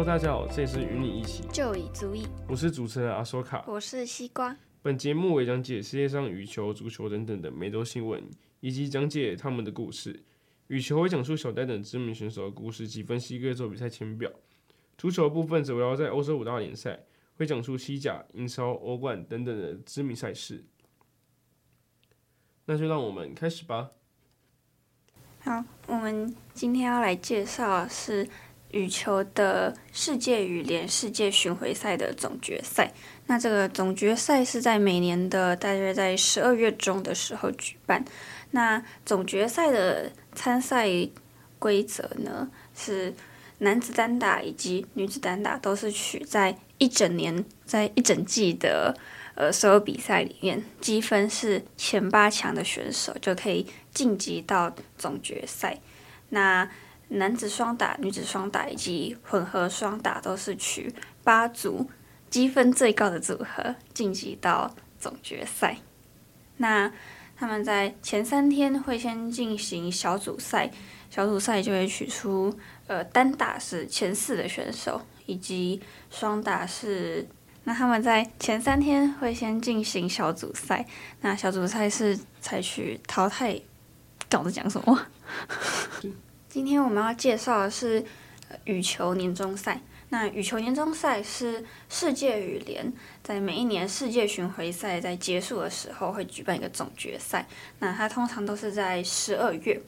Hello，大家好，这里是与你一起就已足矣。我是主持人阿索卡，我是西瓜。本节目为讲解世界上羽球、足球等等的每周新闻，以及讲解他们的故事。羽球会讲述小戴等知名选手的故事及分析各州比赛签表。足球的部分则围绕在欧洲五大联赛，会讲述西甲、英超、欧冠等等的知名赛事。那就让我们开始吧。好，我们今天要来介绍的是羽球的世界羽联世界巡回赛的总决赛。那这个总决赛是在每年的大约在十二月中的时候举办。那总决赛的参赛规则呢，是男子单打以及女子单打都是取在一整年，在一整季的呃所有比赛里面，积分是前八强的选手就可以晋级到总决赛。那男子双打、女子双打以及混合双打都是取八组积分最高的组合晋级到总决赛。那他们在前三天会先进行小组赛，小组赛就会取出呃单打是前四的选手，以及双打是。那他们在前三天会先进行小组赛，那小组赛是采取淘汰。搞着讲什么？今天我们要介绍的是羽球年终赛。那羽球年终赛是世界羽联在每一年世界巡回赛在结束的时候会举办一个总决赛。那它通常都是在十二月。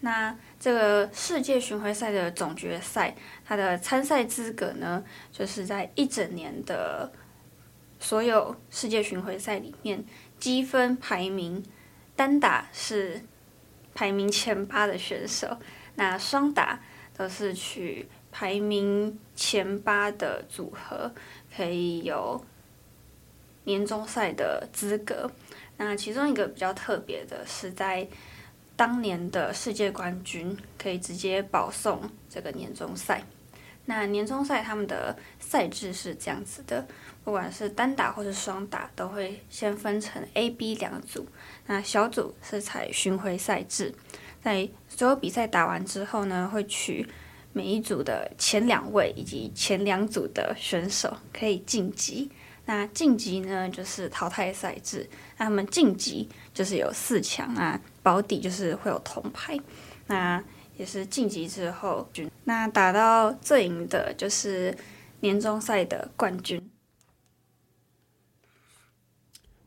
那这个世界巡回赛的总决赛，它的参赛资格呢，就是在一整年的所有世界巡回赛里面积分排名，单打是排名前八的选手，那双打都是取。排名前八的组合可以有年终赛的资格。那其中一个比较特别的是，在当年的世界冠军可以直接保送这个年终赛。那年终赛他们的赛制是这样子的，不管是单打或是双打，都会先分成 A、B 两组。那小组是采巡回赛制，在所有比赛打完之后呢，会取。每一组的前两位以及前两组的选手可以晋级。那晋级呢，就是淘汰赛制。那他们晋级就是有四强啊，保底就是会有铜牌。那也是晋级之后，那打到最赢的就是年终赛的冠军。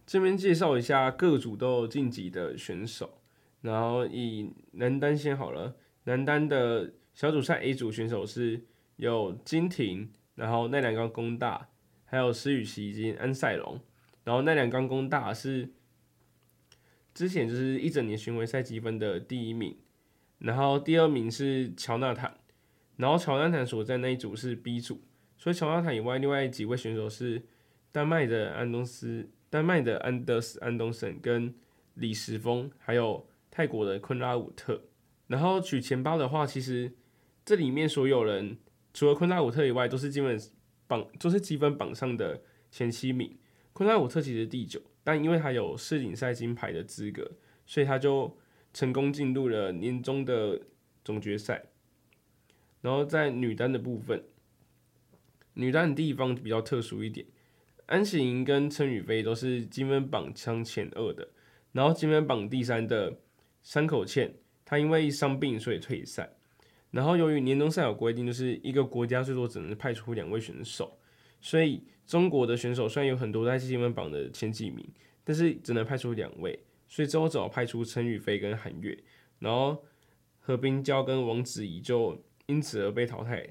这边介绍一下各组都晋级的选手，然后以男单先好了，男单的。小组赛 A 组选手是有金廷，然后奈良冈功大，还有石宇奇以及安赛龙。然后奈良冈功大是之前就是一整年巡回赛积分的第一名，然后第二名是乔纳坦，然后乔纳坦所在那一组是 B 组，所以乔纳坦以外，另外几位选手是丹麦的安东斯、丹麦的安德斯安东森跟李时峰，还有泰国的昆拉武特。然后取前八的话，其实。这里面所有人，除了昆拉武特以外，都是基本榜都是积分榜上的前七名。昆拉武特其实第九，但因为他有世锦赛金牌的资格，所以他就成功进入了年终的总决赛。然后在女单的部分，女单的地方比较特殊一点，安喜莹跟陈雨菲都是积分榜上前二的。然后积分榜第三的山口茜，她因为伤病所以退赛。然后，由于年终赛有规定，就是一个国家最多只能派出两位选手，所以中国的选手虽然有很多在积分榜的前几名，但是只能派出两位，所以最后只好派出陈雨菲跟韩悦，然后何冰娇跟王子怡就因此而被淘汰。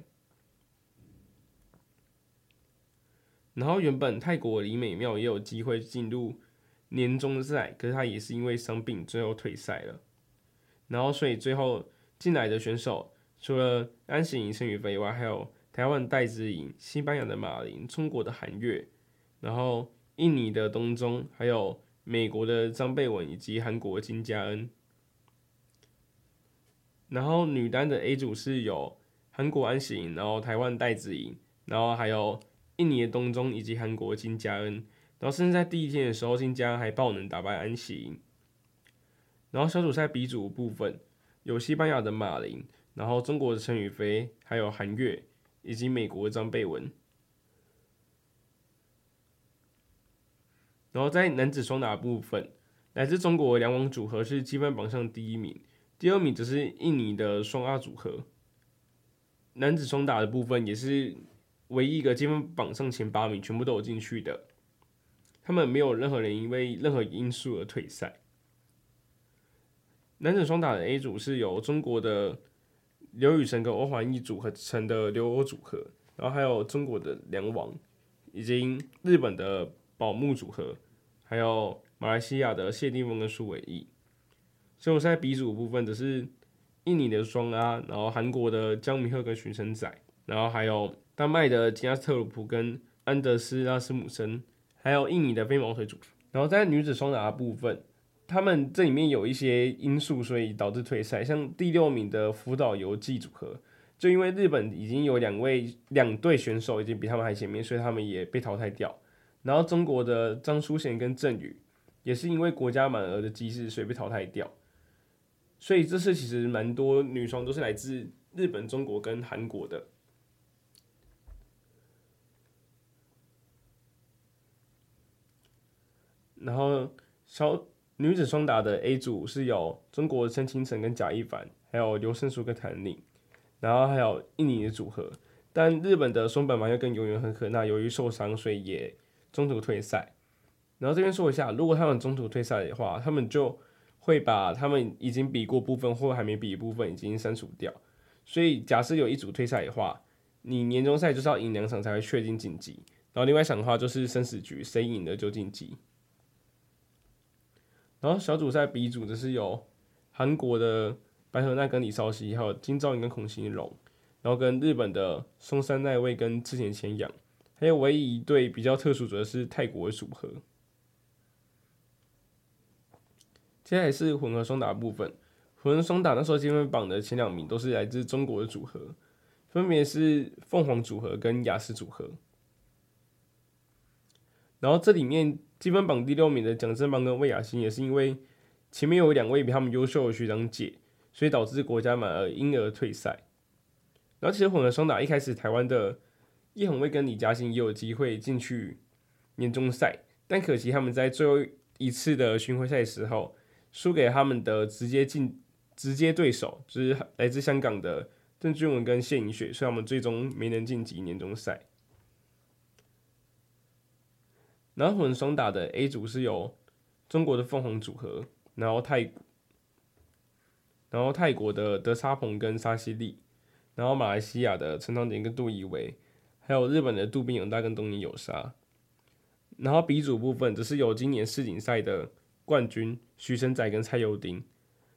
然后原本泰国李美妙也有机会进入年终赛，可是她也是因为伤病最后退赛了。然后，所以最后进来的选手。除了安喜莹、陈雨菲以外，还有台湾戴资颖、西班牙的马林、中国的韩悦，然后印尼的东中，还有美国的张贝文以及韩国的金佳恩。然后女单的 A 组是有韩国安喜莹，然后台湾戴资颖，然后还有印尼的东中以及韩国金佳恩。然后甚至在第一天的时候，金佳恩还爆能打败安琪。然后小组赛 B 组部分有西班牙的马林。然后中国的陈雨菲，还有韩悦，以及美国的张贝文。然后在男子双打部分，来自中国的两网组合是积分榜上第一名，第二名则是印尼的双阿组合。男子双打的部分也是唯一一个积分榜上前八名全部都有进去的，他们没有任何人因为任何因素而退赛。男子双打的 A 组是由中国的刘雨辰跟欧环一组合成的刘欧组合，然后还有中国的梁王，以及日本的宝木组合。还有马来西亚的谢定峰跟苏伟译，所以我在 B 组部分则是印尼的双阿，然后韩国的姜明赫跟徐承宰，然后还有丹麦的吉亚特鲁普跟安德斯拉斯姆森，还有印尼的飞毛腿组。然后在女子双打的部分，他们这里面有一些因素，所以导致退赛。像第六名的福岛由纪组合，就因为日本已经有两位两队选手已经比他们还前面，所以他们也被淘汰掉。然后中国的张淑贤跟郑宇也是因为国家满额的机制，所以被淘汰掉。所以这次其实蛮多女双都是来自日本、中国跟韩国的。然后小女子双打的 A 组是有中国的陈清晨跟贾一凡，还有刘胜书跟谭宁，然后还有印尼的组合。但日本的松本麻佑跟永远和可那由于受伤，所以也。中途退赛，然后这边说一下，如果他们中途退赛的话，他们就会把他们已经比过部分或还没比的部分已经删除掉。所以假设有一组退赛的话，你年终赛就是要赢两场才会确定晋级，然后另外一场的话就是生死局，谁赢了就晋级。然后小组赛 B 组则是有韩国的白河娜跟李绍希，还有金昭莹跟孔欣荣，然后跟日本的松山奈未跟志田千阳。还有唯一一对比较特殊的是泰国的组合。接下来是混合双打部分，混合双打那时候积分榜的前两名都是来自中国的组合，分别是凤凰组合跟雅思组合。然后这里面积分榜第六名的蒋振邦跟魏雅欣也是因为前面有两位比他们优秀的学长姐，所以导致国家满额因而退赛。然后其实混合双打一开始台湾的。叶红卫跟李嘉欣也有机会进去年终赛，但可惜他们在最后一次的巡回赛时候输给他们的直接进直接对手，就是来自香港的郑俊文跟谢盈雪，所以他们最终没能晋级年终赛。然后混双打的 A 组是由中国的凤凰组合，然后泰然后泰国的德沙鹏跟沙西利，然后马来西亚的陈唐典跟杜怡维。还有日本的渡边勇大跟东尼有沙，然后 B 组部分则是有今年世锦赛的冠军徐承宰跟蔡佑丁，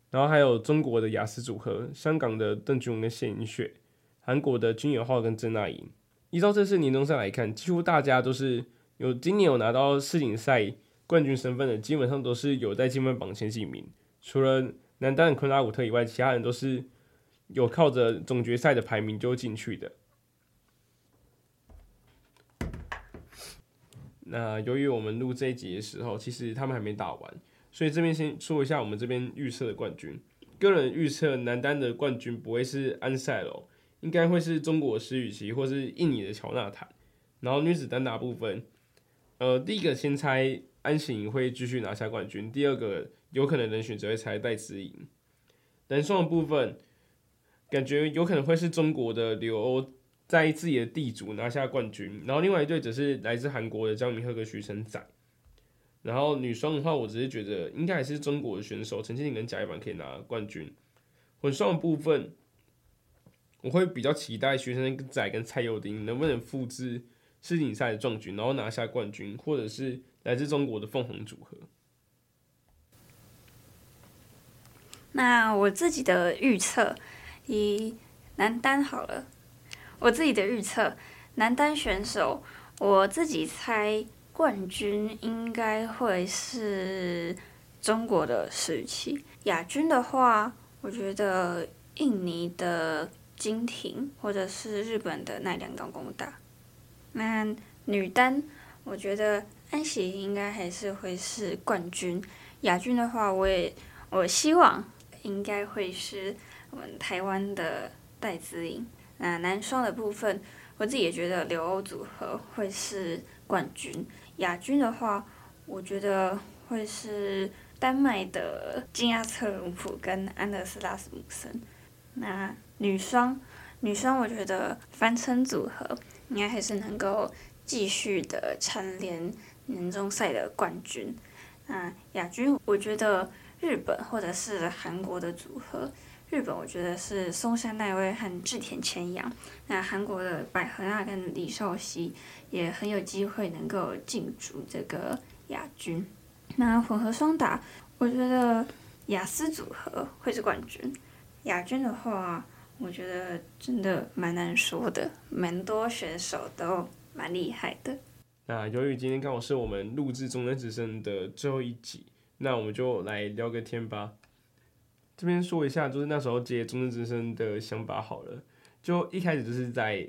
然后还有中国的雅思组合，香港的邓俊文跟谢盈雪，韩国的金友浩跟郑娜颖。依照这次年终赛来看，几乎大家都是有今年有拿到世锦赛冠军身份的，基本上都是有在积分榜前几名，除了男单的昆拉武特以外，其他人都是有靠着总决赛的排名就进去的。那由于我们录这一集的时候，其实他们还没打完，所以这边先说一下我们这边预测的冠军。个人预测男单的冠军不会是安赛龙，应该会是中国施雨琦或是印尼的乔纳坦。然后女子单打部分，呃，第一个先猜安喜莹会继续拿下冠军，第二个有可能人选只会猜戴资颖。男双的部分，感觉有可能会是中国的刘欧。在自己的地主拿下冠军，然后另外一队则是来自韩国的姜明赫跟徐承宰。然后女双的话，我只是觉得应该还是中国的选手陈千宁跟贾一凡可以拿冠军。混双的部分，我会比较期待徐承宰跟蔡佑丁能不能复制世锦赛的壮举，然后拿下冠军，或者是来自中国的凤凰组合。那我自己的预测，以男单好了。我自己的预测，男单选手，我自己猜冠军应该会是中国的施雨琦。亚军的话，我觉得印尼的金廷或者是日本的奈良冈功大。那女单，我觉得安喜应该还是会是冠军。亚军的话，我也我希望应该会是我们台湾的戴资颖。那男双的部分，我自己也觉得留欧组合会是冠军，亚军的话，我觉得会是丹麦的金亚策龙普跟安德斯拉斯姆森。那女双，女双我觉得帆程组合应该还是能够继续的蝉联年终赛的冠军。那亚军，我觉得日本或者是韩国的组合。日本我觉得是松山奈未和志田千阳，那韩国的百合娜跟李绍希也很有机会能够进驻这个亚军。那混合双打，我觉得雅思组合会是冠军。亚军的话，我觉得真的蛮难说的，蛮多选手都蛮厉害的。那由于今天刚好是我们录制中正之声的最后一集，那我们就来聊个天吧。这边说一下，就是那时候接中正之声的想法好了。就一开始就是在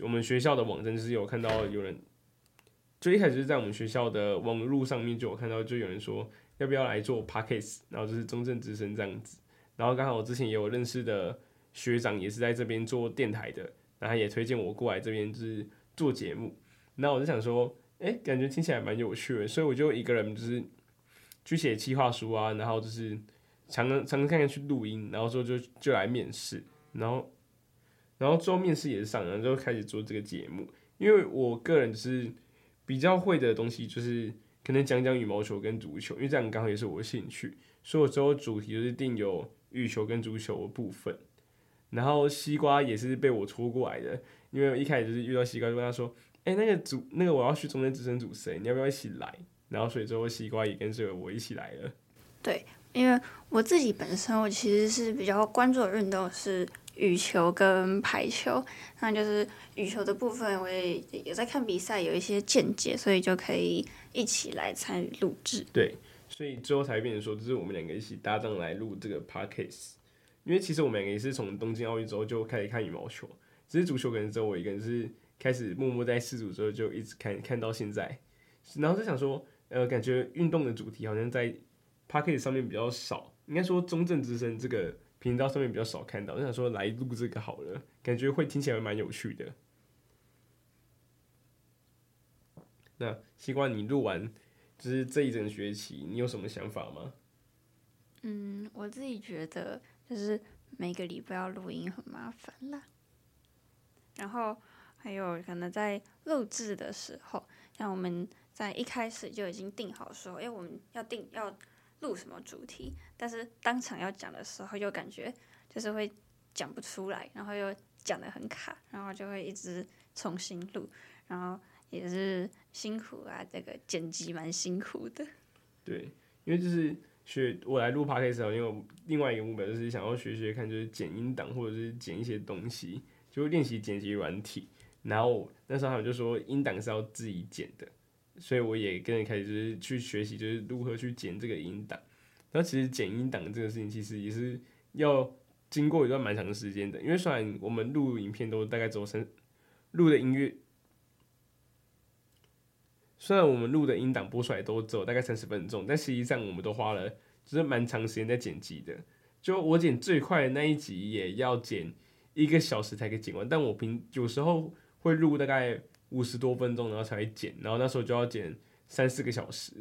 我们学校的网站，就是有看到有人，就一开始就是在我们学校的网络上面就有看到，就有人说要不要来做 Podcast，然后就是中正之声这样子。然后刚好我之前也有认识的学长，也是在这边做电台的，然后也推荐我过来这边就是做节目。然后我就想说，哎，感觉听起来蛮有趣的，所以我就一个人就是去写企划书啊，然后就是。常常常常看看去录音，然后之后就就来面试，然后然后之后面试也是上，然后就开始做这个节目。因为我个人就是比较会的东西，就是可能讲讲羽毛球跟足球，因为这样刚好也是我的兴趣，所以我之后主题就是定有羽球跟足球的部分。然后西瓜也是被我戳过来的，因为我一开始就是遇到西瓜，就跟他说：“哎、欸，那个组那个我要去中正之声组谁？你要不要一起来？”然后所以最后西瓜也跟着我一起来了。对。因为我自己本身，我其实是比较关注的运动是羽球跟排球，那就是羽球的部分，我也有在看比赛，有一些见解，所以就可以一起来参与录制。对，所以最后才变成说，就是我们两个一起搭档来录这个 podcast。因为其实我们两个也是从东京奥运之后就开始看羽毛球，只是足球可能只有我一个人是开始默默在四组之后就一直看看到现在，然后就想说，呃，感觉运动的主题好像在。Podcast 上面比较少，应该说中正之声这个频道上面比较少看到。我想说来录这个好了，感觉会听起来蛮有趣的。那西瓜，你录完就是这一整学期，你有什么想法吗？嗯，我自己觉得就是每个礼拜要录音很麻烦啦。然后还有可能在录制的时候，像我们在一开始就已经定好说，哎，我们要定要。录什么主题？但是当场要讲的时候，又感觉就是会讲不出来，然后又讲得很卡，然后就会一直重新录，然后也是辛苦啊，这个剪辑蛮辛苦的。对，因为就是学我来录 podcast 时候，因为另外一个目标就是想要学学看，就是剪音档或者是剪一些东西，就练习剪辑软体。然后那时候他们就说音档是要自己剪的。所以我也跟着开始就是去学习，就是如何去剪这个音档。然后其实剪音档这个事情，其实也是要经过一段蛮长的时间的。因为虽然我们录影片都大概走三，录的音乐，虽然我们录的音档播出来都只有大概三十分钟，但实际上我们都花了就是蛮长时间在剪辑的。就我剪最快的那一集也要剪一个小时才可以剪完，但我平有时候会录大概。五十多分钟，然后才会剪，然后那时候就要剪三四个小时，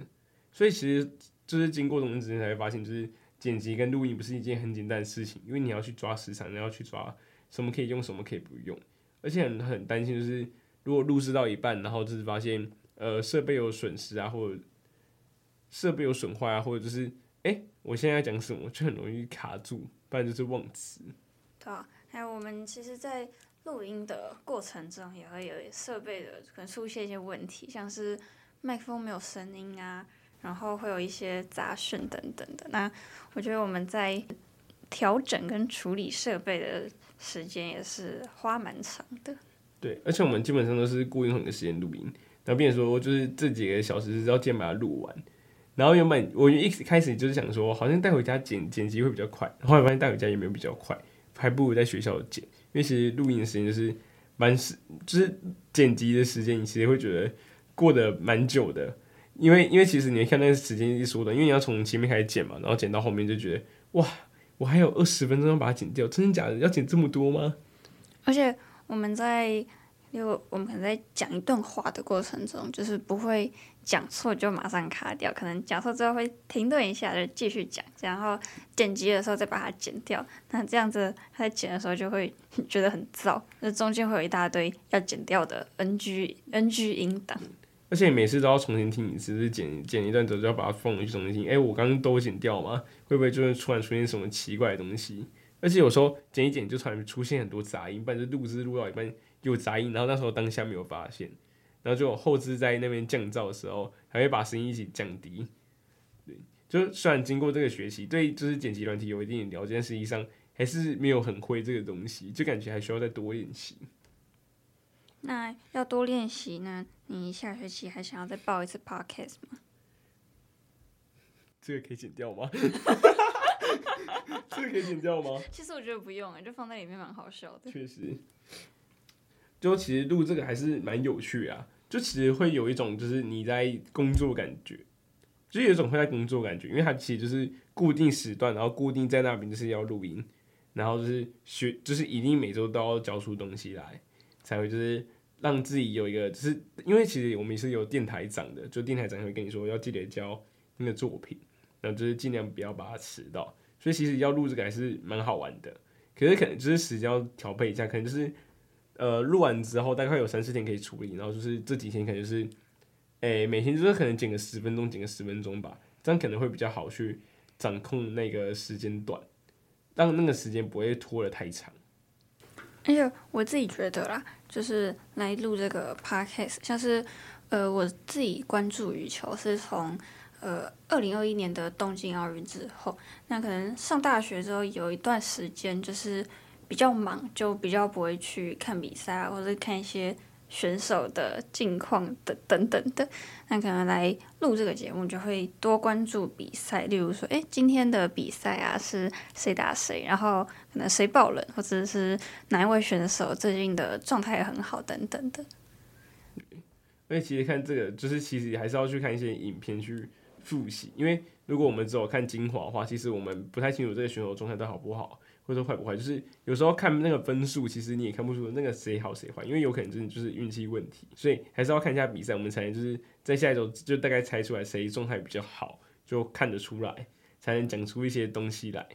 所以其实就是经过这种时间才会发现，就是剪辑跟录音不是一件很简单的事情，因为你要去抓时长，你要去抓什么可以用，什么可以不用，而且很很担心，就是如果录制到一半，然后就是发现呃设备有损失啊，或者设备有损坏啊，或者就是哎、欸、我现在要讲什么就很容易卡住，不然就是忘词。对啊，还有我们其实，在录音的过程中也会有设备的可能出现一些问题，像是麦克风没有声音啊，然后会有一些杂讯等等的。那我觉得我们在调整跟处理设备的时间也是花蛮长的。对，而且我们基本上都是固定很多时间录音，然后变成说就是这几个小时是要先把它录完。然后原本我一开始就是想说，好像带回家剪剪辑会比较快，后来发现带回家也没有比较快，还不如在学校剪。因为其实录音的时间就是蛮时，就是剪辑的时间，你其实会觉得过得蛮久的。因为因为其实你看那个时间一缩短，因为你要从前面开始剪嘛，然后剪到后面就觉得哇，我还有二十分钟要把它剪掉，真的假的？要剪这么多吗？而且我们在因为我们可能在讲一段话的过程中，就是不会讲错就马上卡掉，可能讲错之后会停顿一下，就继续讲，然后剪辑的时候再把它剪掉。那这样子他在剪的时候就会 觉得很燥，那中间会有一大堆要剪掉的 NG NG 音档。而且每次都要重新听一次，是剪剪一段之后就要把它放回去重新听。哎、我刚刚都剪掉吗？会不会就是突然出现什么奇怪的东西？而且有时候剪一剪就突然出现很多杂音，不然就录制录到一半有杂音，然后那时候当下没有发现，然后就后置在那边降噪的时候还会把声音一起降低。对，就虽然经过这个学习，对就是剪辑软体有一定的了解，但实际上还是没有很会这个东西，就感觉还需要再多练习。那要多练习呢？你下学期还想要再报一次 podcast 吗？这个可以剪掉吗？这个可以剪掉吗？其实我觉得不用，就放在里面蛮好笑的。确实，就其实录这个还是蛮有趣啊。就其实会有一种就是你在工作感觉，就有一种会在工作感觉，因为它其实就是固定时段，然后固定在那边就是要录音，然后就是学，就是一定每周都要交出东西来，才会就是让自己有一个，就是因为其实我们也是有电台长的，就电台长会跟你说要记得交那个作品，然后就是尽量不要把它迟到。所以其实要录这个还是蛮好玩的，可是可能就是时间要调配一下，可能就是呃录完之后大概有三四天可以处理，然后就是这几天可能就是，诶、每天就是可能剪个十分钟，剪个十分钟吧，这样可能会比较好去掌控那个时间段，让那个时间不会拖得太长。而且我自己觉得啦，就是来录这个 podcast，像是呃我自己关注羽球是从。呃，二零二一年的东京奥运之后，那可能上大学之后有一段时间就是比较忙，就比较不会去看比赛啊，或者看一些选手的近况的等等的。那可能来录这个节目，就会多关注比赛，例如说，诶，今天的比赛啊是谁打谁，然后可能谁爆冷，或者是哪一位选手最近的状态很好等等的。因为其实看这个，就是其实还是要去看一些影片去。复习，因为如果我们只有看精华的话，其实我们不太清楚这个选手状态到好不好，或者坏不坏。就是有时候看那个分数，其实你也看不出那个谁好谁坏，因为有可能真的就是运气问题。所以还是要看一下比赛，我们才能就是在下一周就大概猜出来谁状态比较好，就看得出来，才能讲出一些东西来。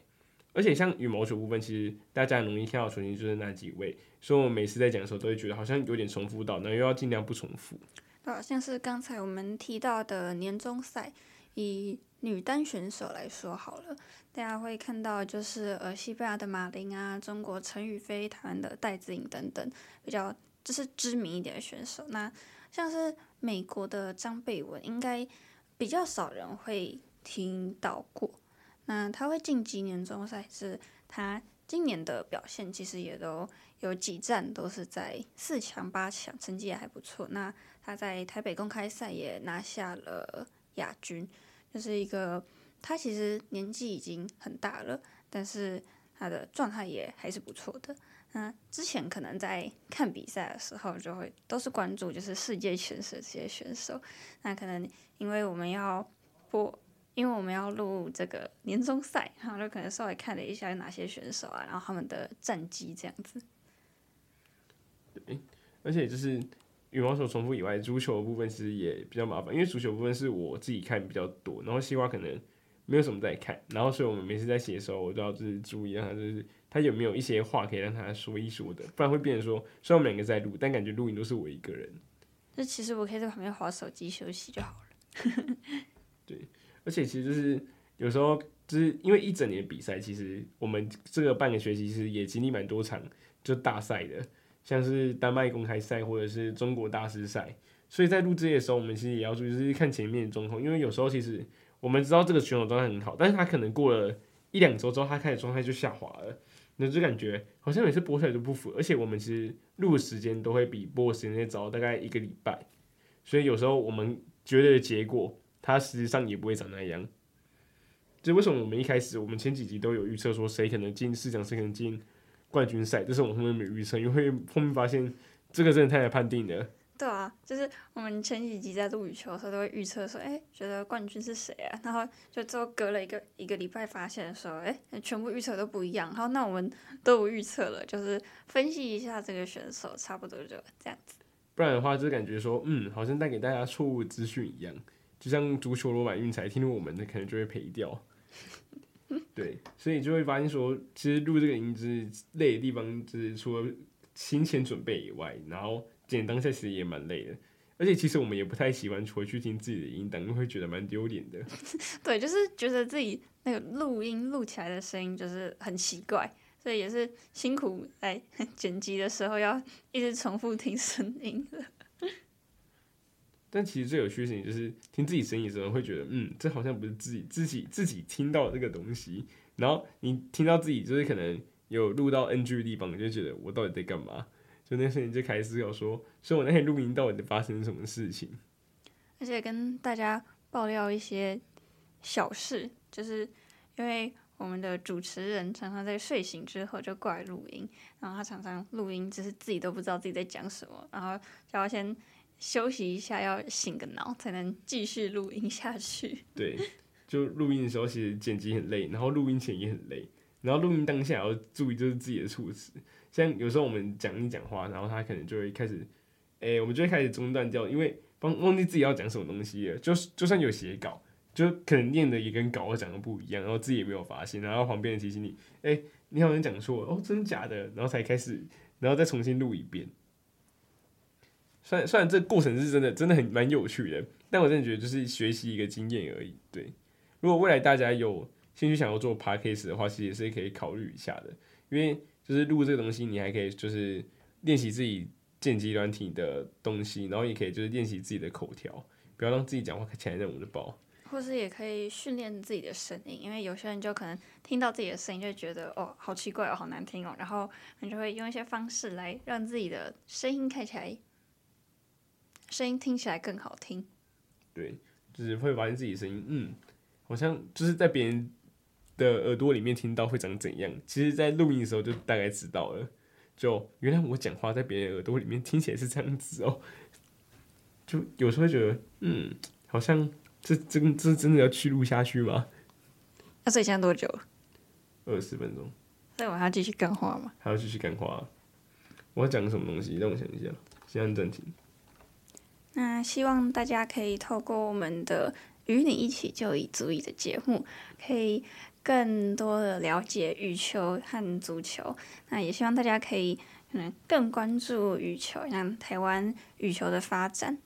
而且像羽毛球部分，其实大家很容易看到重新就是那几位，所以我每次在讲的时候都会觉得好像有点重复到，然后又要尽量不重复。好像是刚才我们提到的年终赛。以女单选手来说好了，大家会看到就是呃，西班牙的马林啊，中国陈雨菲，台湾的戴资颖等等，比较就是知名一点的选手。那像是美国的张贝文，应该比较少人会听到过。那他会晋级年终赛，是他今年的表现其实也都有几站都是在四强八强，成绩也还不错。那他在台北公开赛也拿下了。亚军就是一个，他其实年纪已经很大了，但是他的状态也还是不错的。那之前可能在看比赛的时候，就会都是关注就是世界前十这些选手。那可能因为我们要播，因为我们要录这个年终赛，然后就可能稍微看了一下有哪些选手啊，然后他们的战绩这样子。对，而且就是。羽毛球重复以外，足球的部分其实也比较麻烦，因为足球部分是我自己看比较多，然后西瓜可能没有什么在看，然后所以我们每次在写的时候，我都要就是注意让他就是他有没有一些话可以让他说一说的，不然会变成说虽然我们两个在录，但感觉录音都是我一个人。那其实我可以在旁边划手机休息就好了。对，而且其实就是有时候就是因为一整年比赛，其实我们这个半个学期其实也经历蛮多场就大赛的。像是丹麦公开赛或者是中国大师赛，所以在录这些的时候，我们其实也要注意，就是看前面的状况，因为有时候其实我们知道这个选手状态很好，但是他可能过了一两周之后，他开始状态就下滑了，那就感觉好像每次播出来都不符，而且我们其实录的时间都会比播的时间早大概一个礼拜，所以有时候我们觉得的结果，它实际上也不会长那样。就为什么我们一开始我们前几集都有预测说谁可能进四强，谁可能进冠军赛，这是我们后面没预测，因为后面发现这个真的太难判定了，对啊，就是我们前几集在录羽球的时候都会预测说，哎，觉得冠军是谁啊？然后就之后隔了一个一个礼拜发现的时候，哎，全部预测都不一样。好，那我们都有预测了，就是分析一下这个选手，差不多就这样子。不然的话，就感觉说，嗯，好像带给大家错误资讯一样，就像足球罗马运彩，听了我们的可能就会赔掉。对，所以就会发现说，其实录这个音质累的地方，就是除了心前准备以外，然后。剪当下其实也蛮累的，而且其实我们也不太喜欢回去听自己的音档，因为会觉得蛮丢脸的。对，就是觉得自己那个录音录起来的声音就是很奇怪，所以也是辛苦在 剪辑的时候要一直重复听声音的。但其实最有趣的事情就是听自己声音的时候，会觉得嗯，这好像不是自己自己自己听到的这个东西。然后你听到自己就是可能有录到 NG 的地方，你就觉得我到底在干嘛？就那瞬间就开始思考说，所以我那天录音到底发生什么事情？而且跟大家爆料一些小事，就是因为我们的主持人常常在睡醒之后就过来录音，然后他常常录音，只是自己都不知道自己在讲什么，然后就要先休息一下，要醒个脑才能继续录音下去。对，就录音的时候其实剪辑很累，然后录音前也很累，然后录音当下要注意就是自己的措辞。像有时候我们讲一讲话，然后他可能就会开始，诶、欸，我们就会开始中断掉，因为忘忘记自己要讲什么东西了。就就算有写稿，就可能念的也跟稿讲的不一样，然后自己也没有发现，然后旁边人提醒你，诶、欸，你好像讲错，哦，真的假的？然后才开始，然后再重新录一遍。虽然虽然这过程是真的，真的很蛮有趣的，但我真的觉得就是学习一个经验而已。对，如果未来大家有兴趣想要做 podcast 的话，其实也是可以考虑一下的，因为。就是录这个东西，你还可以就是练习自己剪辑软体的东西，然后也可以就是练习自己的口条，不要让自己讲话看起来那么的爆。或是也可以训练自己的声音，因为有些人就可能听到自己的声音就觉得哦，好奇怪哦，好难听哦，然后你就会用一些方式来让自己的声音看起来，声音听起来更好听。对，就是会发现自己的声音，嗯，好像就是在别人。的耳朵里面听到会长怎样？其实，在录音的时候就大概知道了。就原来我讲话在别人耳朵里面听起来是这样子哦。就有时候会觉得，嗯，好像这真这真的要去录下去吗？那所以现在多久？二十分钟。所以我还要继续干话吗？还要继续干话。我要讲什么东西？让我想一下。先按暂停。那希望大家可以透过我们的“与你一起就已足矣”的节目，可以。更多的了解羽球和足球，那也希望大家可以可能更关注羽球，像台湾羽球的发展。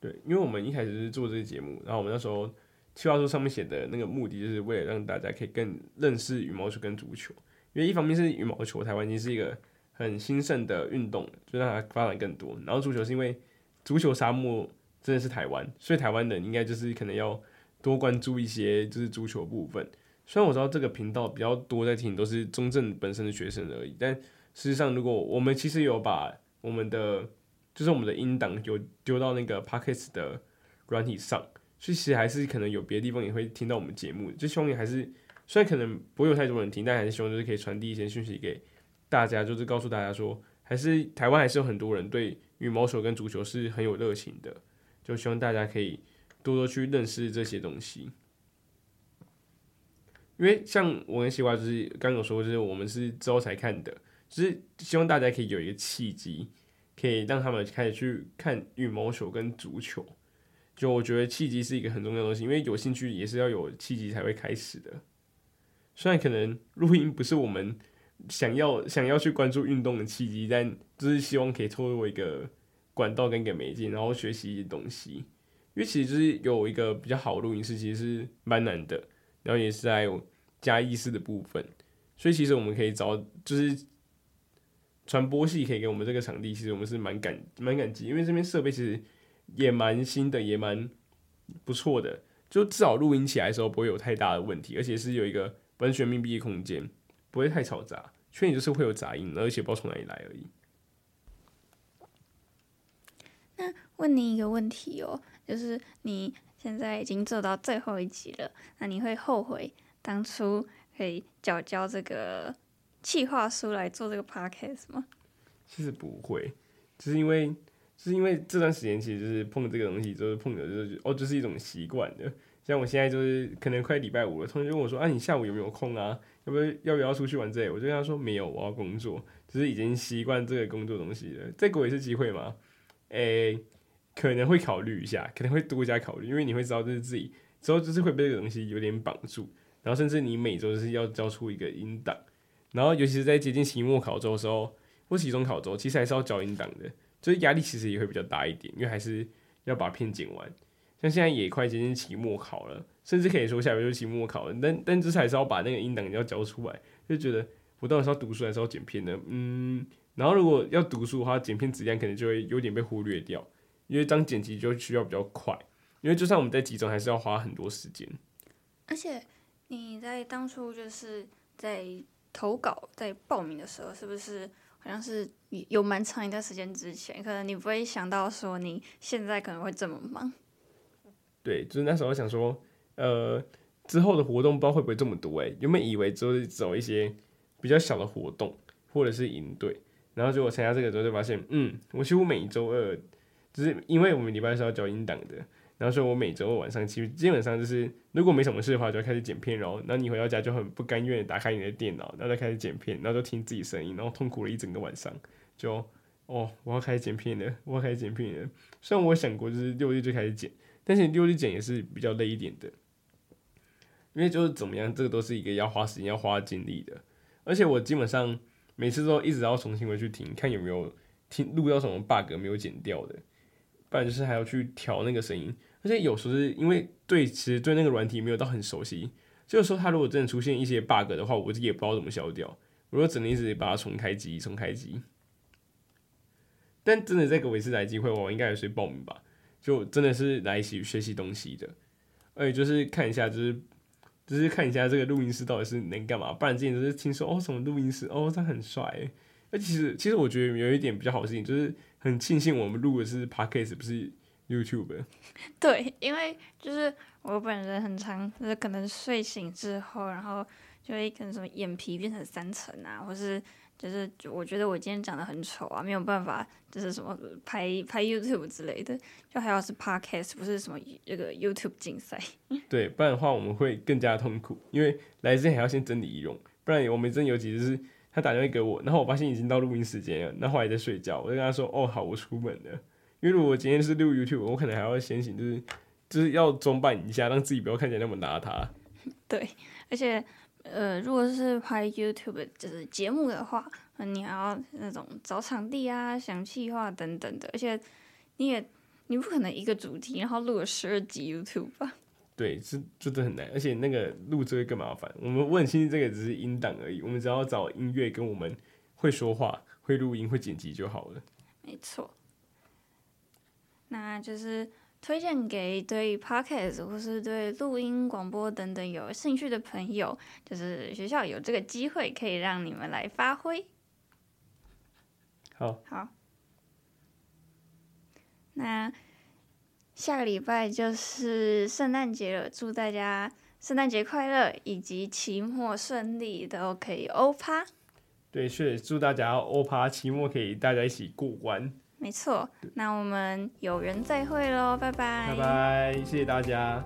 对，因为我们一开始是做这个节目，然后我们那时候计划书上面写的那个目的，就是为了让大家可以更认识羽毛球跟足球。因为一方面是羽毛球，台湾已经是一个很兴盛的运动，就让它发展更多。然后足球是因为足球沙漠真的是台湾，所以台湾人应该就是可能要多关注一些就是足球部分。虽然我知道这个频道比较多在听都是中正本身的学生而已，但事实上，如果我们其实有把我们的就是我们的音档有丢到那个 Podcast 的软体上，所以其实还是可能有别的地方也会听到我们节目。就希望你还是虽然可能不会有太多人听，但还是希望就是可以传递一些讯息给大家，就是告诉大家说，还是台湾还是有很多人对羽毛球跟足球是很有热情的，就希望大家可以多多去认识这些东西。因为像我跟西瓜就是刚有说，就是我们是之后才看的，就是希望大家可以有一个契机，可以让他们开始去看羽毛球跟足球。就我觉得契机是一个很重要的东西，因为有兴趣也是要有契机才会开始的。虽然可能录音不是我们想要想要去关注运动的契机，但就是希望可以透过一个管道跟一个媒介，然后学习一些东西。因为其实就是有一个比较好的录音室，其实是蛮难的。然后也是在加意识的部分，所以其实我们可以找，就是传播系可以给我们这个场地，其实我们是蛮感蛮感激，因为这边设备其实也蛮新的，也蛮不错的，就至少录音起来的时候不会有太大的问题，而且是有一个完全密闭的空间，不会太嘈杂，缺点就是会有杂音，而且不知道从哪里来而已。那问你一个问题哦，就是你。现在已经做到最后一集了，那你会后悔当初可以缴交这个企划书来做这个 podcast 吗？其实不会，就是因为就是因为这段时间其实就是碰这个东西，就是碰的就是哦，就是一种习惯的。像我现在就是可能快礼拜五了，同学就问我说：“啊，你下午有没有空啊？要不要要不要出去玩这里？”我就跟他说：“没有，我要工作。”就是已经习惯这个工作东西了。再给我一次机会吗？诶、可能会考虑一下，可能会多加考虑，因为你会知道就是自己之后就是会被这个东西有点绑住，然后甚至你每周就是要交出一个音档，然后尤其是在接近期末考周的时候或期中考周，其实还是要交音档的，就是压力其实也会比较大一点，因为还是要把片剪完。像现在也快接近期末考了，甚至可以说下个月就期末考了，但但就是还是要把那个音档要交出来，就觉得我到底是要读书还是要剪片呢？嗯，然后如果要读书的话，剪片质量可能就会有点被忽略掉，因为这样剪辑就需要比较快，因为就算我们在集中，还是要花很多时间。而且你在当初就是在投稿、在报名的时候，是不是好像是有蛮长一段时间之前，可能你不会想到说你现在可能会这么忙。对，就是那时候想说，呃，之后的活动不知道会不会这么多诶，原本以为就是走一些比较小的活动或者是营队，然后结果参加这个之后就发现，嗯，我几乎每一周二，就是因为我们礼拜是要交音档的，然后所以我每周晚上其实基本上就是如果没什么事的话，就要开始剪片，然后，然后你回到家就很不甘愿的打开你的电脑，然后再开始剪片，然后就听自己声音，然后痛苦了一整个晚上，就哦，我要开始剪片了，我要开始剪片了。虽然我想过就是六日就开始剪。但是六日剪也是比较累一点的，因为就是怎么样，这个都是一个要花时间、要花精力的。而且我基本上每次都一直要重新回去听，看有没有听录到什么 bug 没有剪掉的，不然就是还要去调那个声音。而且有时候是因为对，其实对那个软体没有到很熟悉，就是说它如果真的出现一些 bug 的话，我自己也不知道怎么消掉。我就只能一直把它重开机、重开机。但真的再给我一次来机会，我应该也是报名吧。就真的是来一起学习东西的，而且就是看一下，就是就是看一下这个录音师到底是能干嘛。不然之前都是听说哦，什么录音师哦，他很帅。而其实其实我觉得有一点比较好的事情，就是很庆幸我们录的是 Podcast，不是 YouTube。对，因为就是我本人很常，就是可能睡醒之后，然后就会可能什么眼皮变成三层啊，或是。就是我觉得我今天长得很丑啊，没有办法，就是什么拍拍 YouTube 之类的，就还要是 Podcast，不是什么这个 YouTube 竞赛。对，不然的话我们会更加痛苦，因为来之前还要先整理仪容，不然我们真有几次是他打电话给我，然后我发现已经到录音时间了，然后还在睡觉，我就跟他说：“哦，好，我出门了。”因为如果今天是录 YouTube，我可能还要先醒，就是就是要装扮一下，让自己不要看起来那么邋遢。对，而且。呃，如果是拍 YouTube 就是节目的话，你还要那种找场地啊、想企划等等的，而且你也你不可能一个主题然后录了十二集 YouTube 吧？对，是真的很难，而且那个录制会更麻烦。我们我很庆幸这个只是音档而已，我们只要找音乐跟我们会说话、会录音、会剪辑就好了。没错，那就是。推荐给对 Podcast 或是对录音广播等等有兴趣的朋友，就是学校有这个机会可以让你们来发挥。好，好。那下个礼拜就是圣诞节了，祝大家圣诞节快乐，以及期末顺利，都可以欧趴。对，是祝大家欧趴，期末可以大家一起过关。没错，那我们有缘再会喽，拜拜，拜拜，谢谢大家。